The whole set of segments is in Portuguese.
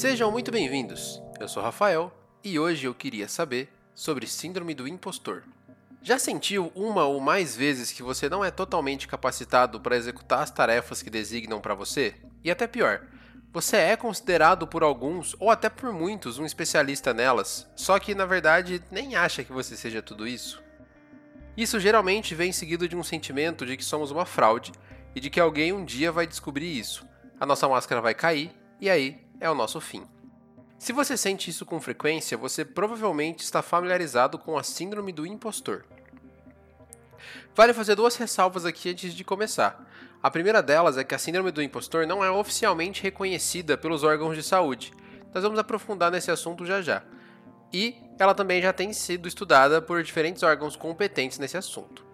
Sejam muito bem-vindos. Eu sou Rafael e hoje eu queria saber sobre Síndrome do Impostor. Já sentiu uma ou mais vezes que você não é totalmente capacitado para executar as tarefas que designam para você? E até pior, você é considerado por alguns ou até por muitos um especialista nelas, só que na verdade nem acha que você seja tudo isso? Isso geralmente vem seguido de um sentimento de que somos uma fraude e de que alguém um dia vai descobrir isso. A nossa máscara vai cair e aí é o nosso fim. Se você sente isso com frequência, você provavelmente está familiarizado com a síndrome do impostor. Vale fazer duas ressalvas aqui antes de começar. A primeira delas é que a síndrome do impostor não é oficialmente reconhecida pelos órgãos de saúde. Nós vamos aprofundar nesse assunto já já. E ela também já tem sido estudada por diferentes órgãos competentes nesse assunto.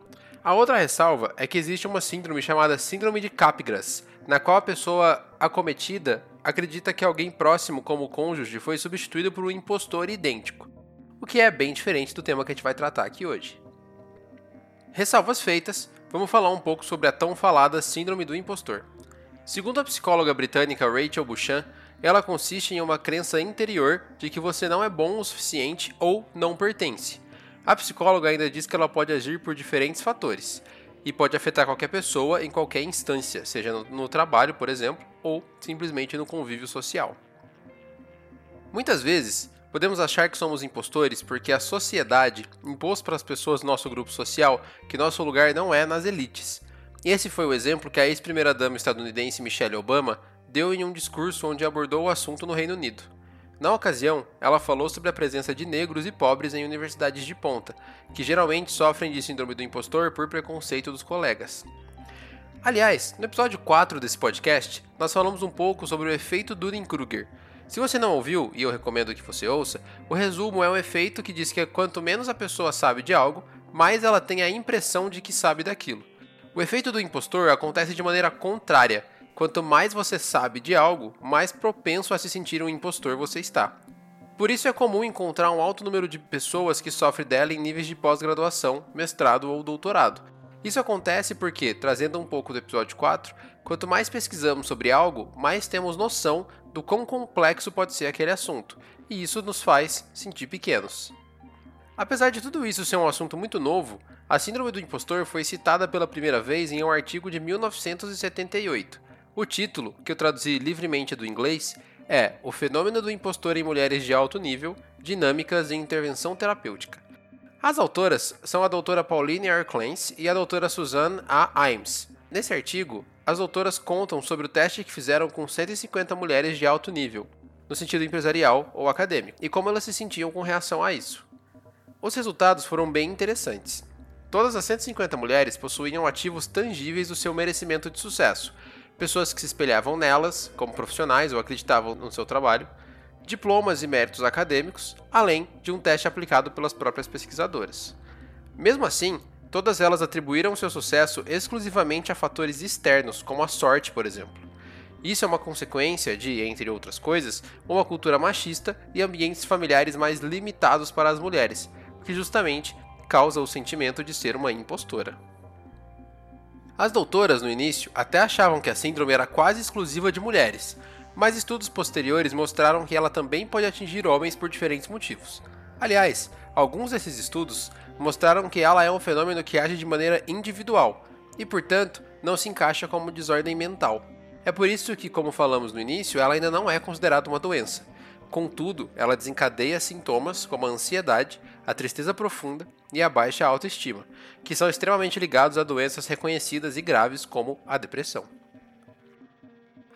A outra ressalva é que existe uma síndrome chamada Síndrome de Capgras, na qual a pessoa acometida acredita que alguém próximo, como o cônjuge, foi substituído por um impostor idêntico, o que é bem diferente do tema que a gente vai tratar aqui hoje. Ressalvas feitas, vamos falar um pouco sobre a tão falada Síndrome do Impostor. Segundo a psicóloga britânica Rachel Buchan, ela consiste em uma crença interior de que você não é bom o suficiente ou não pertence. A psicóloga ainda diz que ela pode agir por diferentes fatores, e pode afetar qualquer pessoa em qualquer instância, seja no, no trabalho, por exemplo, ou simplesmente no convívio social. Muitas vezes, podemos achar que somos impostores porque a sociedade impôs para as pessoas do nosso grupo social que nosso lugar não é nas elites. Esse foi o exemplo que a ex-primeira-dama estadunidense Michelle Obama deu em um discurso onde abordou o assunto no Reino Unido. Na ocasião, ela falou sobre a presença de negros e pobres em universidades de ponta, que geralmente sofrem de síndrome do impostor por preconceito dos colegas. Aliás, no episódio 4 desse podcast, nós falamos um pouco sobre o efeito Dunning-Kruger. Se você não ouviu, e eu recomendo que você ouça, o resumo é um efeito que diz que quanto menos a pessoa sabe de algo, mais ela tem a impressão de que sabe daquilo. O efeito do impostor acontece de maneira contrária Quanto mais você sabe de algo, mais propenso a se sentir um impostor você está. Por isso é comum encontrar um alto número de pessoas que sofrem dela em níveis de pós-graduação, mestrado ou doutorado. Isso acontece porque, trazendo um pouco do episódio 4, quanto mais pesquisamos sobre algo, mais temos noção do quão complexo pode ser aquele assunto, e isso nos faz sentir pequenos. Apesar de tudo isso ser um assunto muito novo, a Síndrome do Impostor foi citada pela primeira vez em um artigo de 1978, o título, que eu traduzi livremente do inglês, é O Fenômeno do Impostor em Mulheres de Alto Nível, Dinâmicas e Intervenção Terapêutica. As autoras são a doutora Pauline R. Clance e a doutora Suzanne A. Imes. Nesse artigo, as doutoras contam sobre o teste que fizeram com 150 mulheres de alto nível, no sentido empresarial ou acadêmico, e como elas se sentiam com reação a isso. Os resultados foram bem interessantes. Todas as 150 mulheres possuíam ativos tangíveis do seu merecimento de sucesso, pessoas que se espelhavam nelas, como profissionais ou acreditavam no seu trabalho, diplomas e méritos acadêmicos, além de um teste aplicado pelas próprias pesquisadoras. Mesmo assim, todas elas atribuíram seu sucesso exclusivamente a fatores externos, como a sorte, por exemplo. Isso é uma consequência de, entre outras coisas, uma cultura machista e ambientes familiares mais limitados para as mulheres, que justamente causa o sentimento de ser uma impostora. As doutoras, no início, até achavam que a síndrome era quase exclusiva de mulheres, mas estudos posteriores mostraram que ela também pode atingir homens por diferentes motivos. Aliás, alguns desses estudos mostraram que ela é um fenômeno que age de maneira individual e, portanto, não se encaixa como desordem mental. É por isso que, como falamos no início, ela ainda não é considerada uma doença. Contudo, ela desencadeia sintomas como a ansiedade, a tristeza profunda e a baixa autoestima, que são extremamente ligados a doenças reconhecidas e graves como a depressão.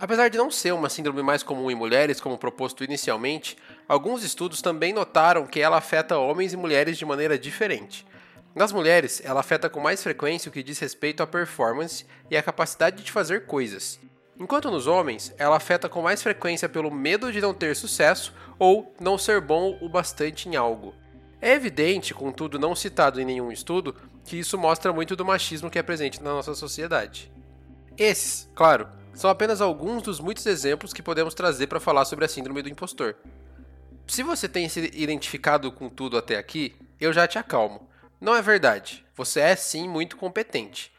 Apesar de não ser uma síndrome mais comum em mulheres, como proposto inicialmente, alguns estudos também notaram que ela afeta homens e mulheres de maneira diferente. Nas mulheres, ela afeta com mais frequência o que diz respeito à performance e à capacidade de fazer coisas. Enquanto nos homens, ela afeta com mais frequência pelo medo de não ter sucesso ou não ser bom o bastante em algo. É evidente, contudo não citado em nenhum estudo, que isso mostra muito do machismo que é presente na nossa sociedade. Esses, claro, são apenas alguns dos muitos exemplos que podemos trazer para falar sobre a síndrome do impostor. Se você tem se identificado com tudo até aqui, eu já te acalmo. Não é verdade, você é sim muito competente.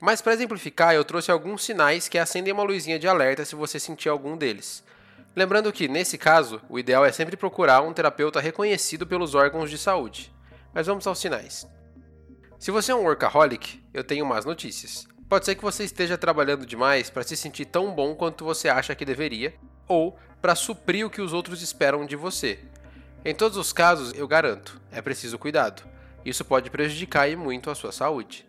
Mas para exemplificar, eu trouxe alguns sinais que acendem uma luzinha de alerta se você sentir algum deles. Lembrando que, nesse caso, o ideal é sempre procurar um terapeuta reconhecido pelos órgãos de saúde. Mas vamos aos sinais. Se você é um workaholic, eu tenho más notícias. Pode ser que você esteja trabalhando demais para se sentir tão bom quanto você acha que deveria, ou para suprir o que os outros esperam de você. Em todos os casos, eu garanto, é preciso cuidado. Isso pode prejudicar e muito a sua saúde.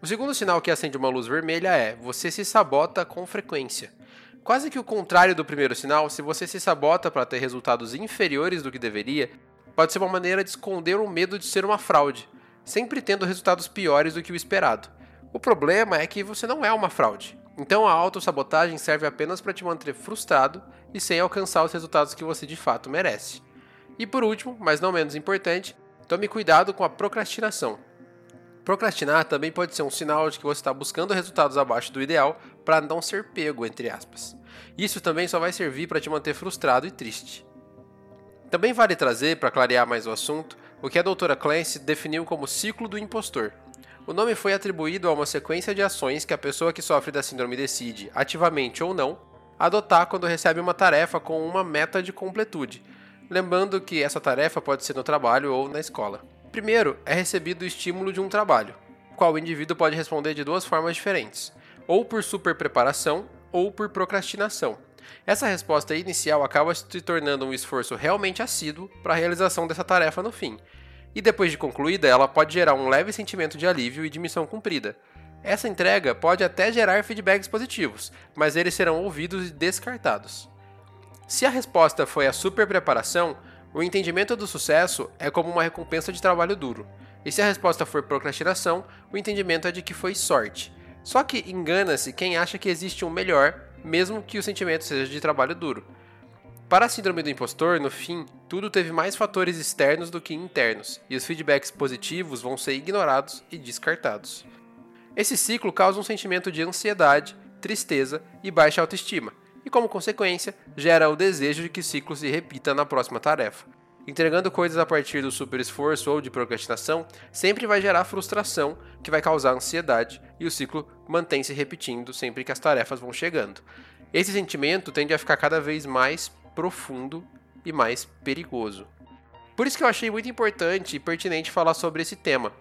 O segundo sinal que acende uma luz vermelha é você se sabota com frequência. Quase que o contrário do primeiro sinal, se você se sabota para ter resultados inferiores do que deveria, pode ser uma maneira de esconder o medo de ser uma fraude, sempre tendo resultados piores do que o esperado. O problema é que você não é uma fraude. Então a autossabotagem serve apenas para te manter frustrado e sem alcançar os resultados que você de fato merece. E por último, mas não menos importante, tome cuidado com a procrastinação. Procrastinar também pode ser um sinal de que você está buscando resultados abaixo do ideal para não ser pego, entre aspas. Isso também só vai servir para te manter frustrado e triste. Também vale trazer, para clarear mais o assunto, o que a doutora Clancy definiu como ciclo do impostor. O nome foi atribuído a uma sequência de ações que a pessoa que sofre da síndrome decide, ativamente ou não, adotar quando recebe uma tarefa com uma meta de completude, lembrando que essa tarefa pode ser no trabalho ou na escola. Primeiro, é recebido o estímulo de um trabalho, qual o indivíduo pode responder de duas formas diferentes, ou por superpreparação ou por procrastinação. Essa resposta inicial acaba se tornando um esforço realmente assíduo para a realização dessa tarefa no fim, e depois de concluída, ela pode gerar um leve sentimento de alívio e de missão cumprida. Essa entrega pode até gerar feedbacks positivos, mas eles serão ouvidos e descartados. Se a resposta foi a superpreparação, o entendimento do sucesso é como uma recompensa de trabalho duro. E se a resposta for procrastinação, o entendimento é de que foi sorte. Só que engana-se quem acha que existe um melhor, mesmo que o sentimento seja de trabalho duro. Para a síndrome do impostor, no fim, tudo teve mais fatores externos do que internos, e os feedbacks positivos vão ser ignorados e descartados. Esse ciclo causa um sentimento de ansiedade, tristeza e baixa autoestima, e, como consequência, gera o desejo de que o ciclo se repita na próxima tarefa. Entregando coisas a partir do super esforço ou de procrastinação sempre vai gerar frustração, que vai causar ansiedade, e o ciclo mantém se repetindo sempre que as tarefas vão chegando. Esse sentimento tende a ficar cada vez mais profundo e mais perigoso. Por isso que eu achei muito importante e pertinente falar sobre esse tema.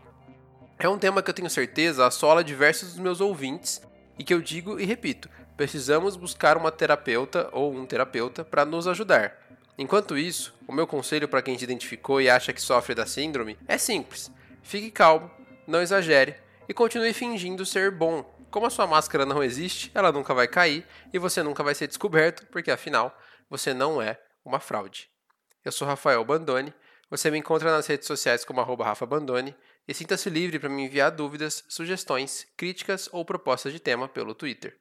É um tema que eu tenho certeza assola diversos dos meus ouvintes e que eu digo e repito, precisamos buscar uma terapeuta ou um terapeuta para nos ajudar. Enquanto isso, o meu conselho para quem se identificou e acha que sofre da síndrome é simples: fique calmo, não exagere e continue fingindo ser bom. Como a sua máscara não existe, ela nunca vai cair e você nunca vai ser descoberto, porque afinal você não é uma fraude. Eu sou Rafael Bandone, você me encontra nas redes sociais como Rafa Bandone e sinta-se livre para me enviar dúvidas, sugestões, críticas ou propostas de tema pelo Twitter.